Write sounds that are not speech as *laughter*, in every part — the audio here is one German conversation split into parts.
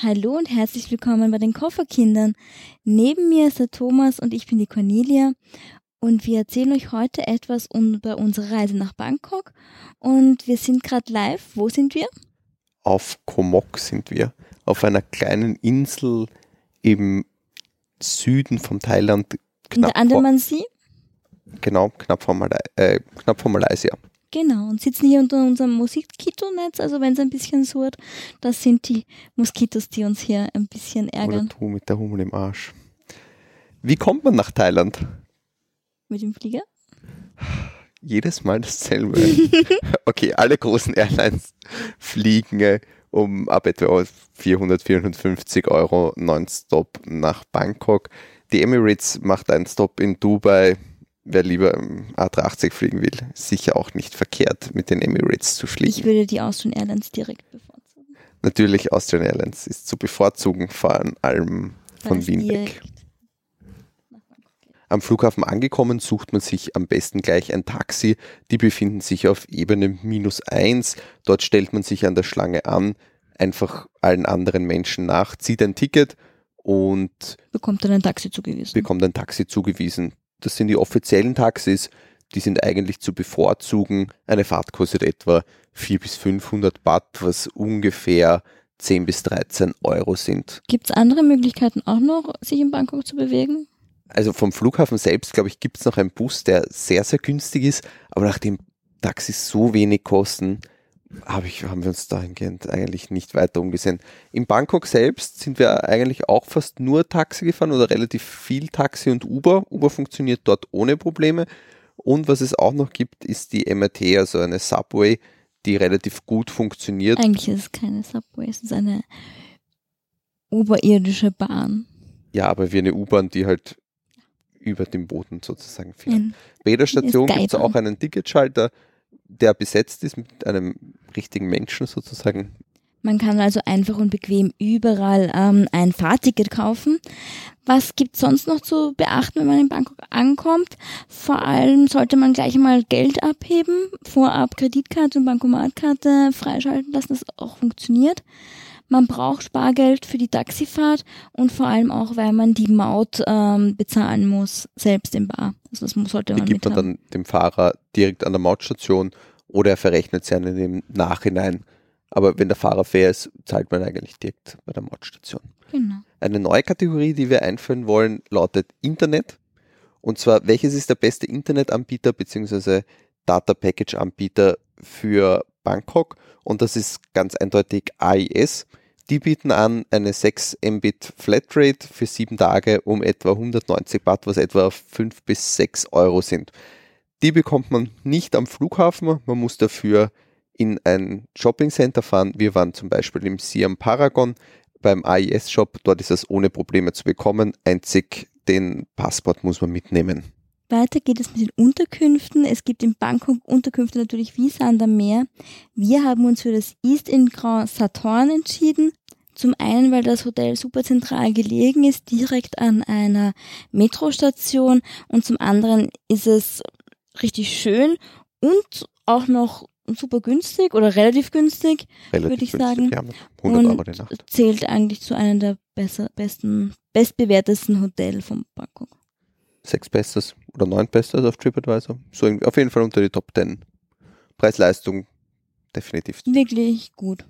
Hallo und herzlich willkommen bei den Kofferkindern. Neben mir ist der Thomas und ich bin die Cornelia und wir erzählen euch heute etwas über unsere Reise nach Bangkok und wir sind gerade live. Wo sind wir? Auf Komok sind wir, auf einer kleinen Insel im Süden von Thailand. In der Andamansee? Genau, knapp vor, Malai äh, knapp vor Malaysia. Genau, und sitzen hier unter unserem Moskitonetz, also wenn es ein bisschen surrt, das sind die Moskitos, die uns hier ein bisschen ärgern. Oder du mit der Hummel im Arsch. Wie kommt man nach Thailand? Mit dem Flieger? Jedes Mal dasselbe. *laughs* okay, alle großen Airlines fliegen äh, um ab etwa 400, 450 Euro nonstop nach Bangkok. Die Emirates macht einen Stop in Dubai, wer lieber A380 fliegen will, sicher auch nicht verkehrt, mit den Emirates zu fliegen. Ich würde die Austrian Airlines direkt bevorzugen. Natürlich, Austrian Airlines ist zu bevorzugen, vor allem von Wien weg. Am Flughafen angekommen sucht man sich am besten gleich ein Taxi. Die befinden sich auf Ebene minus eins. Dort stellt man sich an der Schlange an, einfach allen anderen Menschen nach, zieht ein Ticket und bekommt dann ein Taxi zugewiesen. Bekommt ein Taxi zugewiesen das sind die offiziellen Taxis, die sind eigentlich zu bevorzugen. Eine Fahrt kostet etwa 400 bis 500 Baht, was ungefähr 10 bis 13 Euro sind. Gibt es andere Möglichkeiten auch noch, sich in Bangkok zu bewegen? Also vom Flughafen selbst, glaube ich, gibt es noch einen Bus, der sehr, sehr günstig ist, aber nachdem Taxis so wenig kosten, hab ich, haben wir uns dahingehend eigentlich nicht weiter umgesehen. In Bangkok selbst sind wir eigentlich auch fast nur Taxi gefahren oder relativ viel Taxi und Uber. Uber funktioniert dort ohne Probleme. Und was es auch noch gibt, ist die MRT, also eine Subway, die relativ gut funktioniert. Eigentlich ist es keine Subway, es ist eine oberirdische Bahn. Ja, aber wie eine U-Bahn, die halt über dem Boden sozusagen fährt. Bei jeder Station gibt es auch einen Ticketschalter, der besetzt ist mit einem richtigen Menschen sozusagen. Man kann also einfach und bequem überall ähm, ein Fahrticket kaufen. Was gibt sonst noch zu beachten, wenn man in Bangkok ankommt? Vor allem sollte man gleich mal Geld abheben, vorab Kreditkarte und Bankomatkarte freischalten lassen, dass das auch funktioniert. Man braucht Spargeld für die Taxifahrt und vor allem auch, weil man die Maut ähm, bezahlen muss, selbst im Bar. Also das sollte man Die gibt man dann dem Fahrer direkt an der Mautstation oder er verrechnet sie einen im Nachhinein. Aber wenn der Fahrer fair ist, zahlt man eigentlich direkt bei der Mautstation. Genau. Eine neue Kategorie, die wir einführen wollen, lautet Internet. Und zwar, welches ist der beste Internetanbieter bzw. Data Package Anbieter für Bangkok? Und das ist ganz eindeutig AIS. Die bieten an eine 6 Mbit Flatrate für sieben Tage um etwa 190 Baht, was etwa 5 bis 6 Euro sind. Die bekommt man nicht am Flughafen, man muss dafür in ein Shopping Center fahren. Wir waren zum Beispiel im Siam Paragon beim AIS Shop, dort ist es ohne Probleme zu bekommen, einzig den Passport muss man mitnehmen. Weiter geht es mit den Unterkünften. Es gibt in Bangkok Unterkünfte natürlich wie Sand am Meer. Wir haben uns für das East in Grand Satorn entschieden. Zum einen, weil das Hotel super zentral gelegen ist, direkt an einer Metrostation und zum anderen ist es richtig schön und auch noch super günstig oder relativ günstig, würde ich günstig, sagen. Ja, 100 Euro die Nacht. zählt eigentlich zu einem der besser, besten, bestbewertesten Hotels von Bangkok sechs Bestes oder neun Bestes auf TripAdvisor. So auf jeden Fall unter die Top 10. Preis-Leistung definitiv. Wirklich gut.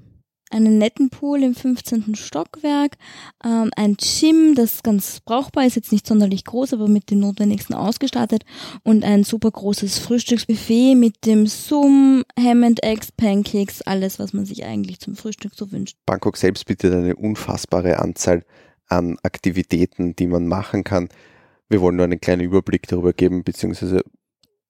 Einen netten Pool im 15. Stockwerk, ähm, ein Gym, das ganz brauchbar ist, jetzt nicht sonderlich groß, aber mit dem Notwendigsten ausgestattet und ein super großes Frühstücksbuffet mit dem Sum, Ham and Eggs, Pancakes, alles, was man sich eigentlich zum Frühstück so wünscht. Bangkok selbst bietet eine unfassbare Anzahl an Aktivitäten, die man machen kann. Wir wollen nur einen kleinen Überblick darüber geben, beziehungsweise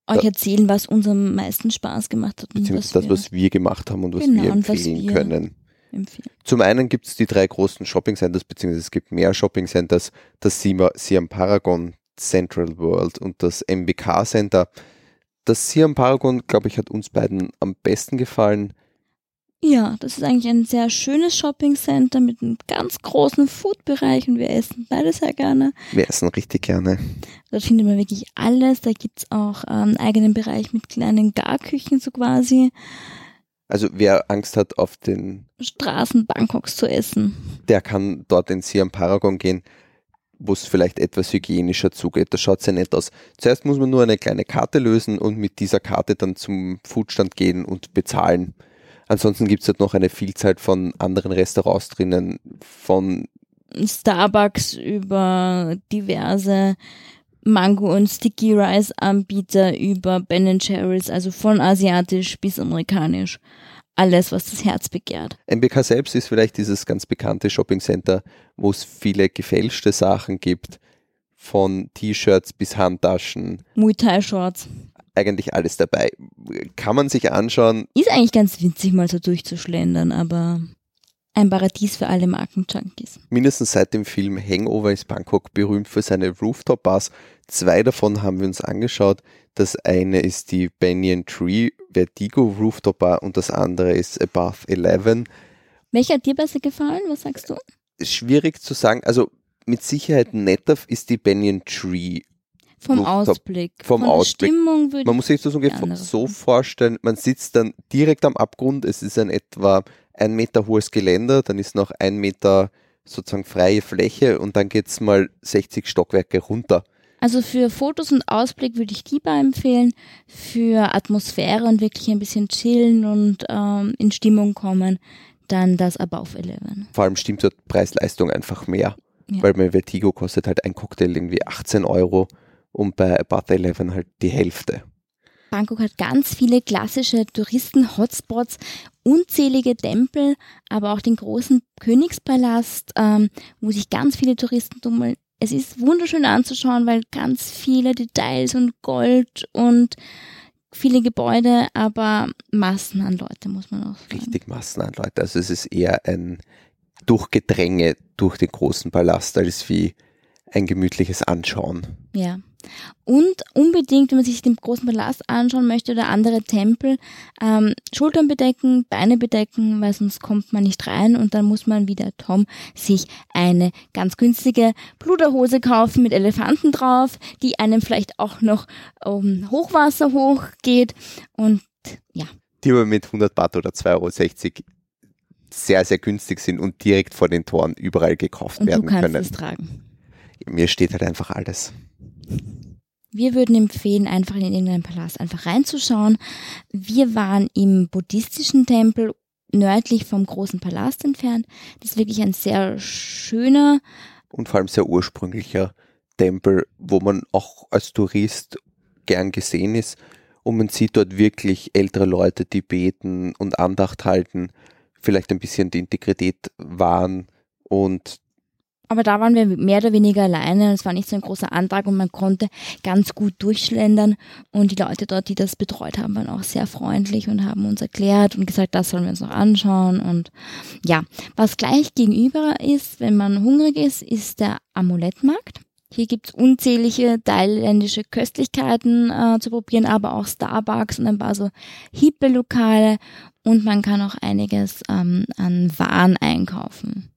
euch erzählen, was uns am meisten Spaß gemacht hat. Beziehungsweise das, was wir gemacht haben und was genau, wir empfehlen wir können. Empfehlen. Zum einen gibt es die drei großen Shopping Centers, beziehungsweise es gibt mehr Shopping Centers, das Siam Paragon Central World und das MBK Center. Das Siam Paragon, glaube ich, hat uns beiden am besten gefallen. Ja, das ist eigentlich ein sehr schönes Shopping Center mit einem ganz großen Food-Bereich und wir essen beide sehr gerne. Wir essen richtig gerne. Dort findet man wirklich alles. Da gibt's auch einen eigenen Bereich mit kleinen Garküchen so quasi. Also wer Angst hat auf den Straßen Bangkoks zu essen, der kann dort in Siam Paragon gehen, wo es vielleicht etwas hygienischer zugeht. Das schaut sehr nett aus. Zuerst muss man nur eine kleine Karte lösen und mit dieser Karte dann zum Foodstand gehen und bezahlen. Ansonsten gibt es dort noch eine Vielzahl von anderen Restaurants drinnen, von Starbucks über diverse Mango und Sticky Rice Anbieter über Ben Jerry's, also von asiatisch bis amerikanisch. Alles, was das Herz begehrt. MBK selbst ist vielleicht dieses ganz bekannte Shopping Center, wo es viele gefälschte Sachen gibt, von T-Shirts bis Handtaschen. Muay Thai Shorts. Eigentlich alles dabei. Kann man sich anschauen. Ist eigentlich ganz winzig mal so durchzuschlendern, aber ein Paradies für alle Markenjunkies. Mindestens seit dem Film Hangover ist Bangkok berühmt für seine Rooftop-Bars. Zwei davon haben wir uns angeschaut. Das eine ist die Banyan Tree Vertigo Rooftop Bar und das andere ist Above 11. Welcher hat dir besser gefallen? Was sagst du? Schwierig zu sagen. Also mit Sicherheit netter ist die Banyan Tree vom. Ausblick. Vom Von Ausblick. Stimmung würde man muss sich das ungefähr so vorstellen, man sitzt dann direkt am Abgrund, es ist ein etwa ein Meter hohes Geländer, dann ist noch ein Meter sozusagen freie Fläche und dann geht es mal 60 Stockwerke runter. Also für Fotos und Ausblick würde ich bei empfehlen. Für Atmosphäre und wirklich ein bisschen chillen und ähm, in Stimmung kommen, dann das Above 11. Vor allem stimmt dort Preis-Leistung einfach mehr. Ja. Weil bei Vertigo kostet halt ein Cocktail irgendwie 18 Euro und bei Above 11 halt die Hälfte. Bangkok hat ganz viele klassische Touristen-Hotspots, unzählige Tempel, aber auch den großen Königspalast, ähm, wo sich ganz viele Touristen tummeln. Es ist wunderschön anzuschauen, weil ganz viele Details und Gold und viele Gebäude, aber Massen an Leute, muss man auch sagen. Richtig Massen an Leute. Also es ist eher ein Durchgedränge durch den großen Palast als wie ein gemütliches Anschauen. Ja. Und unbedingt, wenn man sich den großen Palast anschauen möchte oder andere Tempel, ähm, Schultern bedecken, Beine bedecken, weil sonst kommt man nicht rein und dann muss man wie der Tom sich eine ganz günstige Bluderhose kaufen mit Elefanten drauf, die einem vielleicht auch noch um Hochwasser hochgeht und ja. Die aber mit 100 Baht oder 2,60 Euro sehr, sehr günstig sind und direkt vor den Toren überall gekauft und werden du kannst können. Es tragen. Mir steht halt einfach alles. Wir würden empfehlen, einfach in irgendeinen Palast einfach reinzuschauen. Wir waren im buddhistischen Tempel nördlich vom großen Palast entfernt. Das ist wirklich ein sehr schöner und vor allem sehr ursprünglicher Tempel, wo man auch als Tourist gern gesehen ist. Und man sieht dort wirklich ältere Leute, die beten und Andacht halten, vielleicht ein bisschen die Integrität wahren und aber da waren wir mehr oder weniger alleine. Es war nicht so ein großer Antrag und man konnte ganz gut durchschlendern. Und die Leute dort, die das betreut haben, waren auch sehr freundlich und haben uns erklärt und gesagt, das sollen wir uns noch anschauen. Und ja, was gleich gegenüber ist, wenn man hungrig ist, ist der Amulettmarkt. Hier gibt's unzählige thailändische Köstlichkeiten äh, zu probieren, aber auch Starbucks und ein paar so hippe Lokale. Und man kann auch einiges ähm, an Waren einkaufen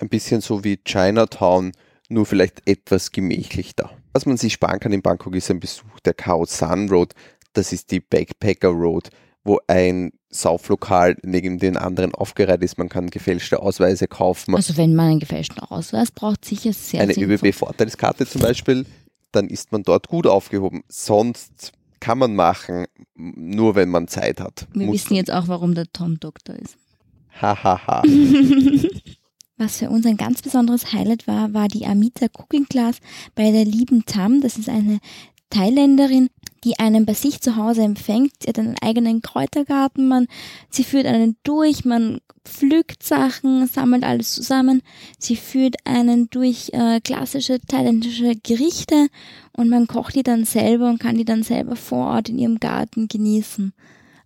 ein bisschen so wie Chinatown, nur vielleicht etwas gemächlicher. Was man sich sparen kann in Bangkok ist ein Besuch der Khao San Road. Das ist die Backpacker Road, wo ein Sauflokal neben den anderen aufgereiht ist. Man kann gefälschte Ausweise kaufen. Also wenn man einen gefälschten Ausweis braucht, sicher sehr Eine ÖBB-Vorteilskarte zum Beispiel, dann ist man dort gut aufgehoben. Sonst kann man machen, nur wenn man Zeit hat. Wir Muss wissen jetzt auch, warum der Tom Doktor ist. Hahaha. *laughs* Was für uns ein ganz besonderes Highlight war, war die Amita Cooking Class bei der lieben Tam. Das ist eine Thailänderin, die einen bei sich zu Hause empfängt. Sie hat einen eigenen Kräutergarten, man, sie führt einen durch, man pflückt Sachen, sammelt alles zusammen. Sie führt einen durch äh, klassische thailändische Gerichte und man kocht die dann selber und kann die dann selber vor Ort in ihrem Garten genießen.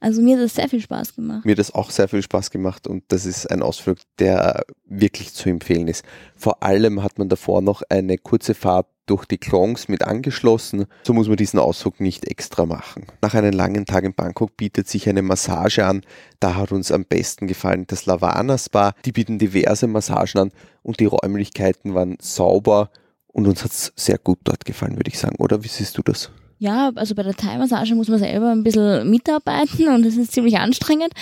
Also mir hat das sehr viel Spaß gemacht. Mir hat das auch sehr viel Spaß gemacht und das ist ein Ausflug, der wirklich zu empfehlen ist. Vor allem hat man davor noch eine kurze Fahrt durch die Klongs mit angeschlossen. So muss man diesen Ausflug nicht extra machen. Nach einem langen Tag in Bangkok bietet sich eine Massage an. Da hat uns am besten gefallen das Lavana Spa. Die bieten diverse Massagen an und die Räumlichkeiten waren sauber und uns hat es sehr gut dort gefallen, würde ich sagen. Oder wie siehst du das? Ja, also bei der Thai-Massage muss man selber ein bisschen mitarbeiten und es ist ziemlich anstrengend,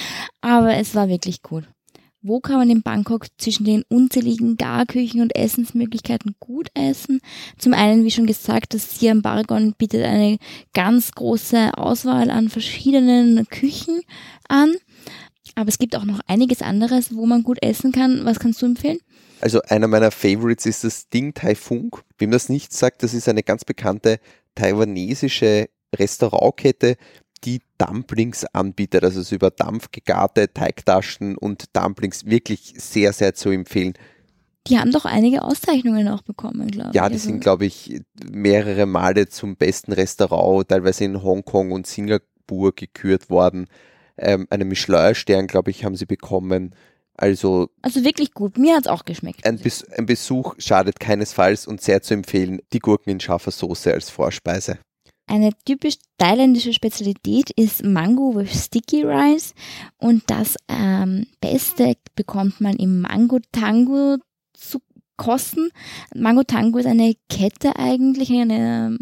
aber es war wirklich gut. Wo kann man in Bangkok zwischen den unzähligen Garküchen und Essensmöglichkeiten gut essen? Zum einen, wie schon gesagt, das Siam Bargon bietet eine ganz große Auswahl an verschiedenen Küchen an. Aber es gibt auch noch einiges anderes, wo man gut essen kann. Was kannst du empfehlen? Also einer meiner Favorites ist das Ding Tai Fung. Wem das nicht sagt, das ist eine ganz bekannte taiwanesische Restaurantkette, die Dumplings anbietet, also so über Dampf gegarte Teigtaschen und Dumplings wirklich sehr, sehr zu empfehlen. Die haben doch einige Auszeichnungen auch bekommen, glaube ich. Ja, die also sind, glaube ich, mehrere Male zum besten Restaurant, teilweise in Hongkong und Singapur gekürt worden. Ähm, einen Michelin-Stern, glaube ich, haben sie bekommen. Also, also wirklich gut. Mir hat es auch geschmeckt. Ein, Bes ein, Besuch schadet keinesfalls und sehr zu empfehlen, die Gurken in scharfer Soße als Vorspeise. Eine typisch thailändische Spezialität ist Mango with Sticky Rice und das ähm, Beste bekommt man im Mango Tango zu kosten. Mango Tango ist eine Kette eigentlich, eine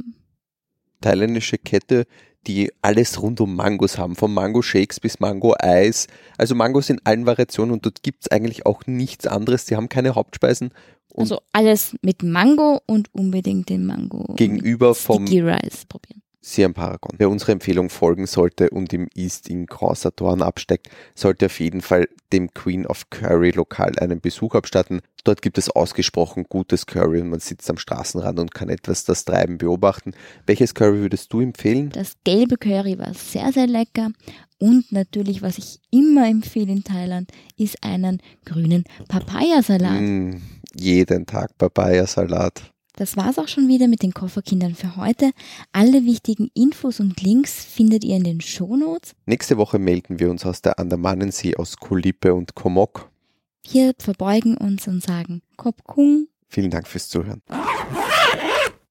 thailändische Kette, die alles rund um Mangos haben, von Mango Shakes bis Mango Eis. Also Mangos in allen Variationen und dort gibt es eigentlich auch nichts anderes. Die haben keine Hauptspeisen. also alles mit Mango und unbedingt den Mango. Gegenüber vom Sticky Rice probieren. Siam Paragon. Wer unserer Empfehlung folgen sollte und im East in Crossatoren absteckt, sollte auf jeden Fall dem Queen of Curry Lokal einen Besuch abstatten. Dort gibt es ausgesprochen gutes Curry und man sitzt am Straßenrand und kann etwas das Treiben beobachten. Welches Curry würdest du empfehlen? Das gelbe Curry war sehr, sehr lecker. Und natürlich, was ich immer empfehle in Thailand, ist einen grünen Papayasalat. Mm, jeden Tag Papayasalat. Das war's auch schon wieder mit den Kofferkindern für heute. Alle wichtigen Infos und Links findet ihr in den Shownotes. Nächste Woche melden wir uns aus der Andamanensee aus Kulippe und Komok. Wir verbeugen uns und sagen Kop Kung. Vielen Dank fürs Zuhören.